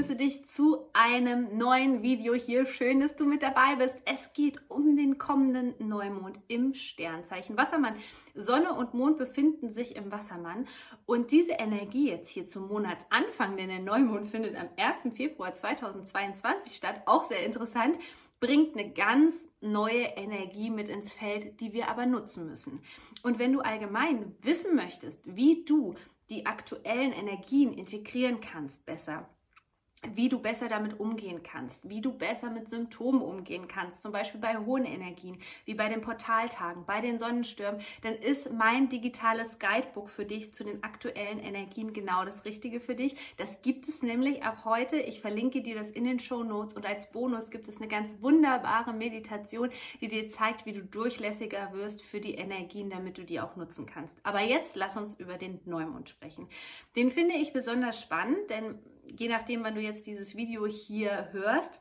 Begrüße dich zu einem neuen Video hier. Schön, dass du mit dabei bist. Es geht um den kommenden Neumond im Sternzeichen Wassermann. Sonne und Mond befinden sich im Wassermann und diese Energie jetzt hier zum Monatsanfang, denn der Neumond findet am 1. Februar 2022 statt, auch sehr interessant, bringt eine ganz neue Energie mit ins Feld, die wir aber nutzen müssen. Und wenn du allgemein wissen möchtest, wie du die aktuellen Energien integrieren kannst besser, wie du besser damit umgehen kannst, wie du besser mit Symptomen umgehen kannst, zum Beispiel bei hohen Energien, wie bei den Portaltagen, bei den Sonnenstürmen, dann ist mein digitales Guidebook für dich zu den aktuellen Energien genau das Richtige für dich. Das gibt es nämlich ab heute. Ich verlinke dir das in den Show Notes und als Bonus gibt es eine ganz wunderbare Meditation, die dir zeigt, wie du durchlässiger wirst für die Energien, damit du die auch nutzen kannst. Aber jetzt lass uns über den Neumond sprechen. Den finde ich besonders spannend, denn je nachdem, wann du jetzt dieses Video hier hörst,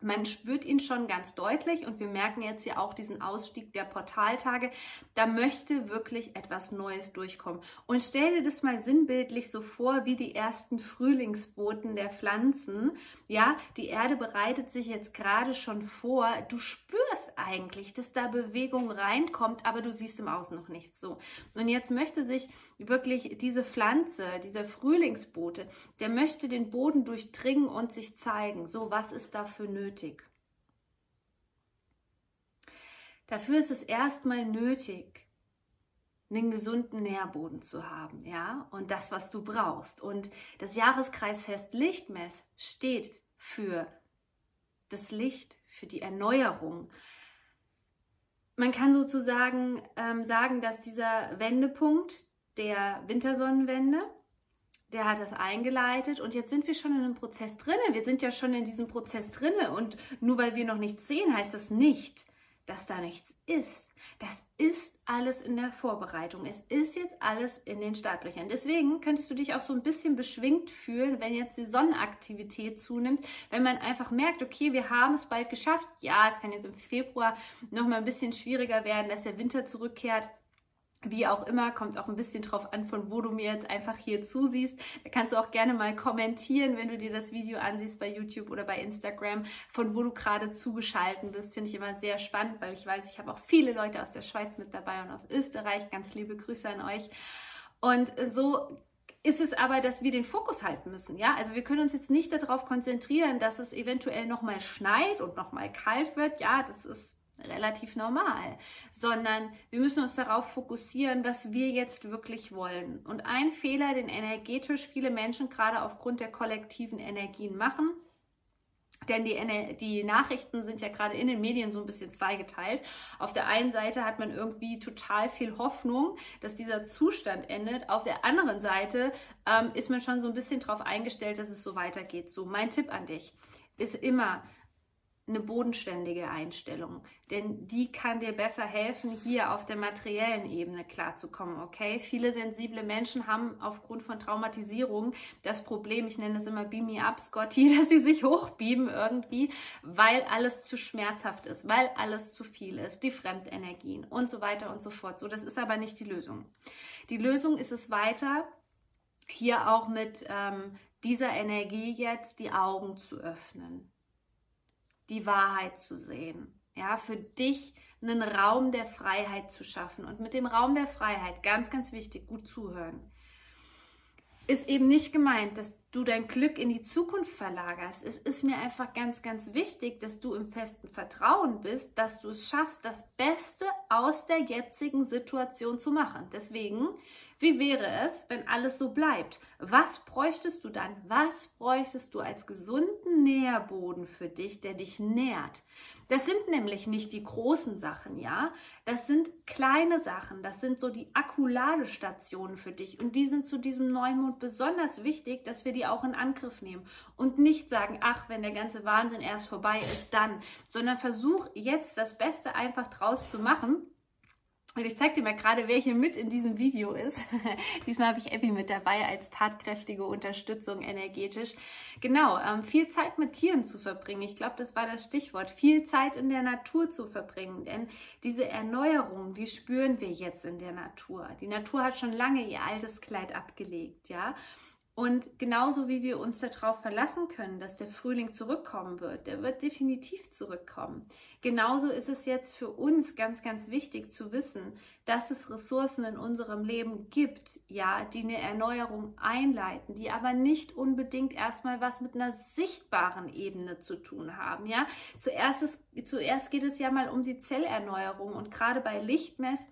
man spürt ihn schon ganz deutlich und wir merken jetzt hier auch diesen Ausstieg der Portaltage. Da möchte wirklich etwas Neues durchkommen. Und stell dir das mal sinnbildlich so vor, wie die ersten Frühlingsboten der Pflanzen. Ja, die Erde bereitet sich jetzt gerade schon vor. Du spürst eigentlich, dass da Bewegung reinkommt, aber du siehst im Außen noch nicht so. Und jetzt möchte sich wirklich diese Pflanze, dieser Frühlingsbote, der möchte den Boden durchdringen und sich zeigen. So, was ist dafür nötig? Nötig. Dafür ist es erstmal nötig, einen gesunden Nährboden zu haben, ja, und das, was du brauchst. Und das Jahreskreisfest Lichtmess steht für das Licht, für die Erneuerung. Man kann sozusagen ähm, sagen, dass dieser Wendepunkt der Wintersonnenwende der hat das eingeleitet und jetzt sind wir schon in einem Prozess drinne. Wir sind ja schon in diesem Prozess drinne und nur weil wir noch nichts sehen, heißt das nicht, dass da nichts ist. Das ist alles in der Vorbereitung. Es ist jetzt alles in den Startlöchern. Deswegen könntest du dich auch so ein bisschen beschwingt fühlen, wenn jetzt die Sonnenaktivität zunimmt, wenn man einfach merkt, okay, wir haben es bald geschafft. Ja, es kann jetzt im Februar noch mal ein bisschen schwieriger werden, dass der Winter zurückkehrt. Wie auch immer, kommt auch ein bisschen drauf an, von wo du mir jetzt einfach hier zusiehst. Da kannst du auch gerne mal kommentieren, wenn du dir das Video ansiehst bei YouTube oder bei Instagram, von wo du gerade zugeschalten bist. Finde ich immer sehr spannend, weil ich weiß, ich habe auch viele Leute aus der Schweiz mit dabei und aus Österreich. Ganz liebe Grüße an euch. Und so ist es aber, dass wir den Fokus halten müssen. Ja, also wir können uns jetzt nicht darauf konzentrieren, dass es eventuell nochmal schneit und nochmal kalt wird. Ja, das ist relativ normal, sondern wir müssen uns darauf fokussieren, was wir jetzt wirklich wollen. Und ein Fehler, den energetisch viele Menschen gerade aufgrund der kollektiven Energien machen, denn die, die, Nachrichten sind ja gerade in den Medien so ein bisschen zweigeteilt. Auf der einen Seite hat man irgendwie total viel Hoffnung, dass dieser Zustand endet. Auf der anderen Seite ähm, ist man schon so ein bisschen darauf eingestellt, dass es so weitergeht. So, mein Tipp an dich ist immer, eine bodenständige Einstellung, denn die kann dir besser helfen, hier auf der materiellen Ebene klarzukommen, okay? Viele sensible Menschen haben aufgrund von Traumatisierung das Problem, ich nenne es immer Beam Me Up, Scotty, dass sie sich hochbeamen irgendwie, weil alles zu schmerzhaft ist, weil alles zu viel ist, die Fremdenergien und so weiter und so fort. So, das ist aber nicht die Lösung. Die Lösung ist es weiter, hier auch mit ähm, dieser Energie jetzt die Augen zu öffnen die Wahrheit zu sehen. Ja, für dich einen Raum der Freiheit zu schaffen. Und mit dem Raum der Freiheit, ganz, ganz wichtig, gut zuhören, ist eben nicht gemeint, dass du dein Glück in die Zukunft verlagerst. Es ist mir einfach ganz, ganz wichtig, dass du im festen Vertrauen bist, dass du es schaffst, das Beste aus der jetzigen Situation zu machen. Deswegen wie wäre es, wenn alles so bleibt? Was bräuchtest du dann? Was bräuchtest du als gesunden Nährboden für dich, der dich nährt? Das sind nämlich nicht die großen Sachen, ja? Das sind kleine Sachen. Das sind so die Akkuladestationen für dich. Und die sind zu diesem Neumond besonders wichtig, dass wir die auch in Angriff nehmen und nicht sagen, ach, wenn der ganze Wahnsinn erst vorbei ist, dann, sondern versuch jetzt das Beste einfach draus zu machen und ich zeige dir mal gerade, wer hier mit in diesem Video ist. Diesmal habe ich Abby mit dabei als tatkräftige Unterstützung energetisch. Genau, ähm, viel Zeit mit Tieren zu verbringen. Ich glaube, das war das Stichwort. Viel Zeit in der Natur zu verbringen. Denn diese Erneuerung, die spüren wir jetzt in der Natur. Die Natur hat schon lange ihr altes Kleid abgelegt, ja. Und genauso wie wir uns darauf verlassen können, dass der Frühling zurückkommen wird, der wird definitiv zurückkommen. Genauso ist es jetzt für uns ganz, ganz wichtig zu wissen, dass es Ressourcen in unserem Leben gibt, ja, die eine Erneuerung einleiten, die aber nicht unbedingt erstmal was mit einer sichtbaren Ebene zu tun haben, ja. Zuerst, ist, zuerst geht es ja mal um die Zellerneuerung und gerade bei Lichtmess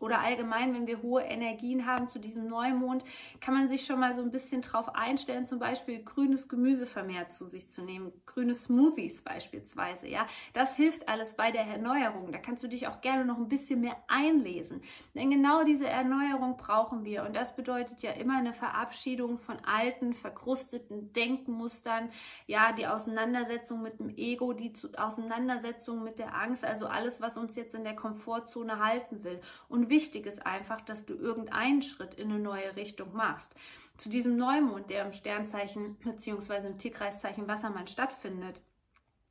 oder allgemein, wenn wir hohe Energien haben zu diesem Neumond, kann man sich schon mal so ein bisschen drauf einstellen, zum Beispiel grünes Gemüse vermehrt zu sich zu nehmen, grüne Smoothies beispielsweise. Ja, das hilft alles bei der Erneuerung. Da kannst du dich auch gerne noch ein bisschen mehr einlesen, denn genau diese Erneuerung brauchen wir und das bedeutet ja immer eine Verabschiedung von alten, verkrusteten Denkmustern, ja, die Auseinandersetzung mit dem Ego, die Auseinandersetzung mit der Angst, also alles, was uns jetzt in der Komfortzone halten will und wichtig ist einfach, dass du irgendeinen Schritt in eine neue Richtung machst. Zu diesem Neumond, der im Sternzeichen bzw. im Tierkreiszeichen Wassermann stattfindet,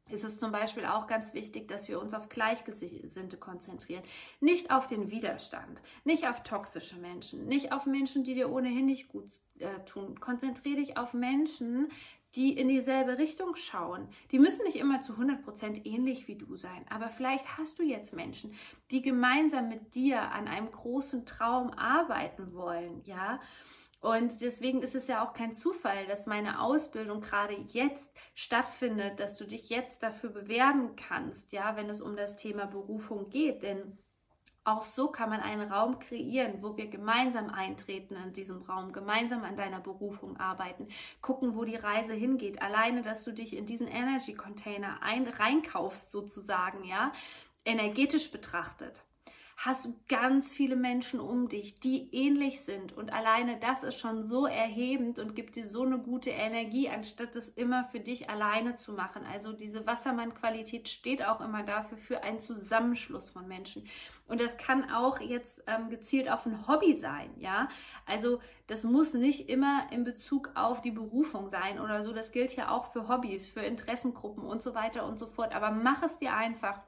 ist es zum Beispiel auch ganz wichtig, dass wir uns auf Gleichgesinnte konzentrieren. Nicht auf den Widerstand, nicht auf toxische Menschen, nicht auf Menschen, die dir ohnehin nicht gut äh, tun. Konzentriere dich auf Menschen, die in dieselbe Richtung schauen. Die müssen nicht immer zu 100% ähnlich wie du sein, aber vielleicht hast du jetzt Menschen, die gemeinsam mit dir an einem großen Traum arbeiten wollen, ja? Und deswegen ist es ja auch kein Zufall, dass meine Ausbildung gerade jetzt stattfindet, dass du dich jetzt dafür bewerben kannst, ja, wenn es um das Thema Berufung geht, denn auch so kann man einen Raum kreieren, wo wir gemeinsam eintreten in diesem Raum, gemeinsam an deiner Berufung arbeiten, gucken, wo die Reise hingeht. Alleine, dass du dich in diesen Energy Container ein, reinkaufst, sozusagen, ja, energetisch betrachtet hast du ganz viele Menschen um dich, die ähnlich sind. Und alleine das ist schon so erhebend und gibt dir so eine gute Energie, anstatt es immer für dich alleine zu machen. Also diese Wassermann-Qualität steht auch immer dafür, für einen Zusammenschluss von Menschen. Und das kann auch jetzt ähm, gezielt auf ein Hobby sein, ja. Also das muss nicht immer in Bezug auf die Berufung sein oder so. Das gilt ja auch für Hobbys, für Interessengruppen und so weiter und so fort. Aber mach es dir einfach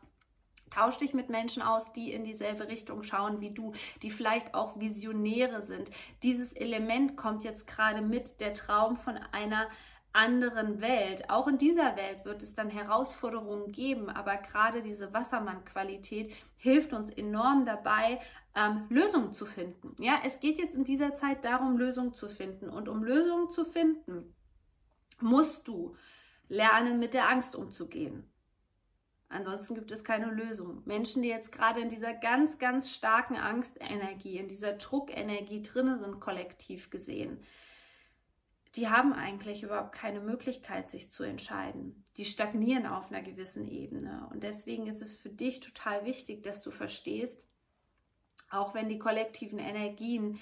Tausch dich mit Menschen aus, die in dieselbe Richtung schauen wie du, die vielleicht auch Visionäre sind. Dieses Element kommt jetzt gerade mit, der Traum von einer anderen Welt. Auch in dieser Welt wird es dann Herausforderungen geben, aber gerade diese Wassermann-Qualität hilft uns enorm dabei, ähm, Lösungen zu finden. Ja, es geht jetzt in dieser Zeit darum, Lösungen zu finden. Und um Lösungen zu finden, musst du lernen, mit der Angst umzugehen. Ansonsten gibt es keine Lösung. Menschen, die jetzt gerade in dieser ganz, ganz starken Angstenergie, in dieser Druckenergie drin sind, kollektiv gesehen, die haben eigentlich überhaupt keine Möglichkeit, sich zu entscheiden. Die stagnieren auf einer gewissen Ebene. Und deswegen ist es für dich total wichtig, dass du verstehst, auch wenn die kollektiven Energien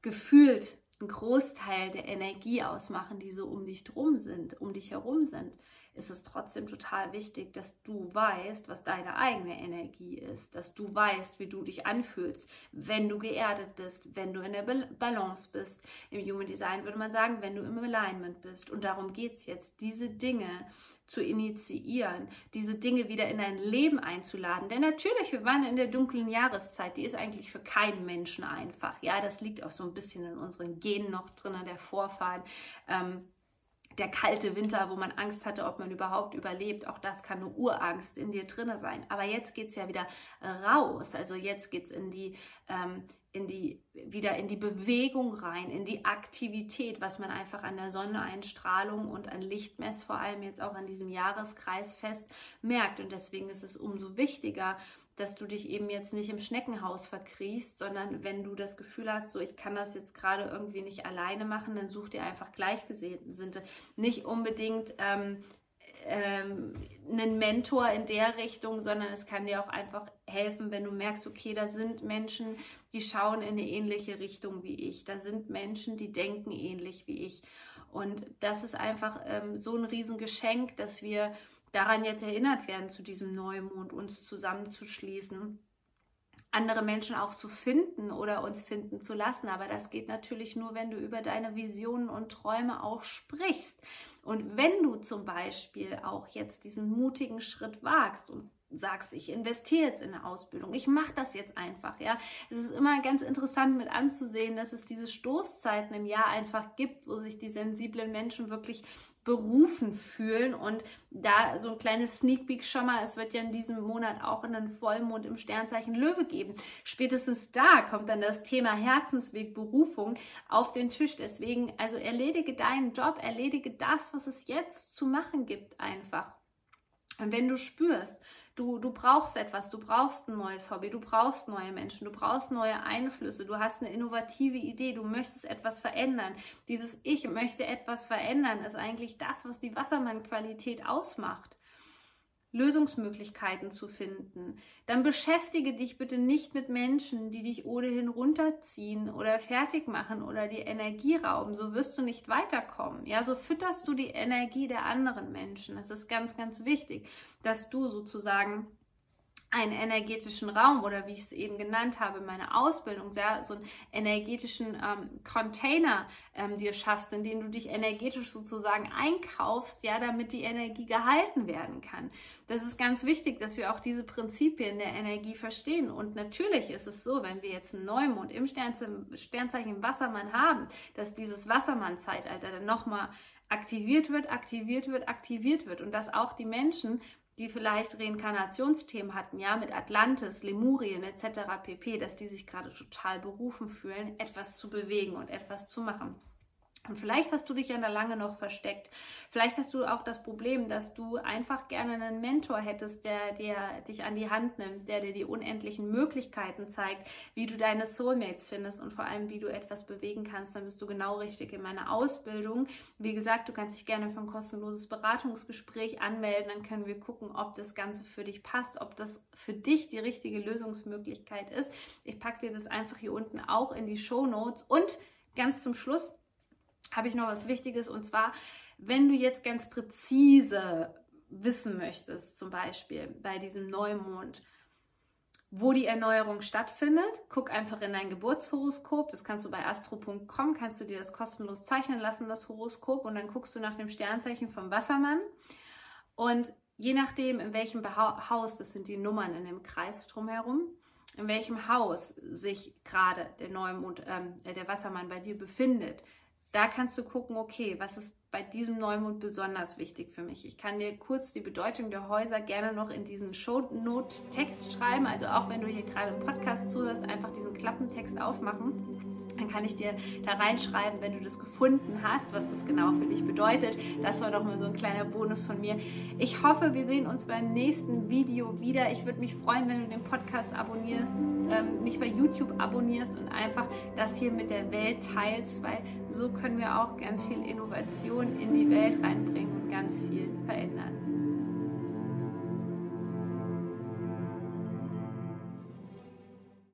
gefühlt einen Großteil der Energie ausmachen, die so um dich drum sind, um dich herum sind, ist es trotzdem total wichtig, dass du weißt, was deine eigene Energie ist, dass du weißt, wie du dich anfühlst, wenn du geerdet bist, wenn du in der Balance bist. Im Human Design würde man sagen, wenn du im Alignment bist. Und darum geht es jetzt, diese Dinge zu initiieren, diese Dinge wieder in dein Leben einzuladen. Denn natürlich, wir waren in der dunklen Jahreszeit, die ist eigentlich für keinen Menschen einfach. Ja, das liegt auch so ein bisschen in unseren Genen noch drin, der Vorfahren. Ähm, der kalte Winter, wo man Angst hatte, ob man überhaupt überlebt, auch das kann eine Urangst in dir drinne sein. Aber jetzt geht es ja wieder raus. Also jetzt geht es in die, ähm, in die, wieder in die Bewegung rein, in die Aktivität, was man einfach an der Sonneneinstrahlung und an Lichtmess, vor allem jetzt auch an diesem Jahreskreisfest merkt. Und deswegen ist es umso wichtiger, dass du dich eben jetzt nicht im Schneckenhaus verkriechst, sondern wenn du das Gefühl hast, so ich kann das jetzt gerade irgendwie nicht alleine machen, dann such dir einfach Gleichgesinnte. Nicht unbedingt ähm, ähm, einen Mentor in der Richtung, sondern es kann dir auch einfach helfen, wenn du merkst, okay, da sind Menschen, die schauen in eine ähnliche Richtung wie ich. Da sind Menschen, die denken ähnlich wie ich. Und das ist einfach ähm, so ein Riesengeschenk, dass wir daran jetzt erinnert werden, zu diesem Neumond uns zusammenzuschließen andere Menschen auch zu finden oder uns finden zu lassen. Aber das geht natürlich nur, wenn du über deine Visionen und Träume auch sprichst. Und wenn du zum Beispiel auch jetzt diesen mutigen Schritt wagst und sagst, ich investiere jetzt in eine Ausbildung, ich mache das jetzt einfach, ja. Es ist immer ganz interessant mit anzusehen, dass es diese Stoßzeiten im Jahr einfach gibt, wo sich die sensiblen Menschen wirklich berufen fühlen und da so ein kleines Sneak Peek schon mal, es wird ja in diesem Monat auch einen Vollmond im Sternzeichen Löwe geben. Spätestens da kommt dann das Thema Herzensweg, Berufung auf den Tisch. Deswegen, also erledige deinen Job, erledige das, was es jetzt zu machen gibt einfach. Und wenn du spürst, Du, du brauchst etwas, du brauchst ein neues Hobby, du brauchst neue Menschen, du brauchst neue Einflüsse, du hast eine innovative Idee, du möchtest etwas verändern. Dieses Ich möchte etwas verändern ist eigentlich das, was die Wassermann-Qualität ausmacht. Lösungsmöglichkeiten zu finden, dann beschäftige dich bitte nicht mit Menschen, die dich ohnehin runterziehen oder fertig machen oder die Energie rauben. So wirst du nicht weiterkommen. Ja, so fütterst du die Energie der anderen Menschen. Das ist ganz, ganz wichtig, dass du sozusagen einen energetischen Raum oder wie ich es eben genannt habe, meine Ausbildung, ja, so einen energetischen ähm, Container ähm, dir schaffst, in den du dich energetisch sozusagen einkaufst, ja, damit die Energie gehalten werden kann. Das ist ganz wichtig, dass wir auch diese Prinzipien der Energie verstehen. Und natürlich ist es so, wenn wir jetzt einen Neumond im Sternzeichen Wassermann haben, dass dieses Wassermann-Zeitalter dann nochmal aktiviert wird, aktiviert wird, aktiviert wird und dass auch die Menschen die vielleicht Reinkarnationsthemen hatten, ja, mit Atlantis, Lemurien etc. pp., dass die sich gerade total berufen fühlen, etwas zu bewegen und etwas zu machen. Und vielleicht hast du dich ja lange noch versteckt. Vielleicht hast du auch das Problem, dass du einfach gerne einen Mentor hättest, der dir dich an die Hand nimmt, der dir die unendlichen Möglichkeiten zeigt, wie du deine Soulmates findest und vor allem, wie du etwas bewegen kannst. Dann bist du genau richtig in meiner Ausbildung. Wie gesagt, du kannst dich gerne für ein kostenloses Beratungsgespräch anmelden. Dann können wir gucken, ob das Ganze für dich passt, ob das für dich die richtige Lösungsmöglichkeit ist. Ich packe dir das einfach hier unten auch in die Show Notes und ganz zum Schluss habe ich noch was Wichtiges und zwar, wenn du jetzt ganz präzise wissen möchtest, zum Beispiel bei diesem Neumond, wo die Erneuerung stattfindet, guck einfach in dein Geburtshoroskop. Das kannst du bei astro.com, kannst du dir das kostenlos zeichnen lassen, das Horoskop, und dann guckst du nach dem Sternzeichen vom Wassermann. Und je nachdem, in welchem Haus, das sind die Nummern in dem Kreis drumherum, in welchem Haus sich gerade der Neumond, ähm, der Wassermann bei dir befindet, da kannst du gucken, okay, was ist bei diesem Neumond besonders wichtig für mich. Ich kann dir kurz die Bedeutung der Häuser gerne noch in diesen Shownote-Text schreiben. Also auch wenn du hier gerade im Podcast zuhörst, einfach diesen Klappentext aufmachen. Dann kann ich dir da reinschreiben, wenn du das gefunden hast, was das genau für dich bedeutet. Das war doch mal so ein kleiner Bonus von mir. Ich hoffe, wir sehen uns beim nächsten Video wieder. Ich würde mich freuen, wenn du den Podcast abonnierst, ähm, mich bei YouTube abonnierst und einfach das hier mit der Welt teilst, weil so können wir auch ganz viel Innovation in die Welt reinbringen und ganz viel verändern.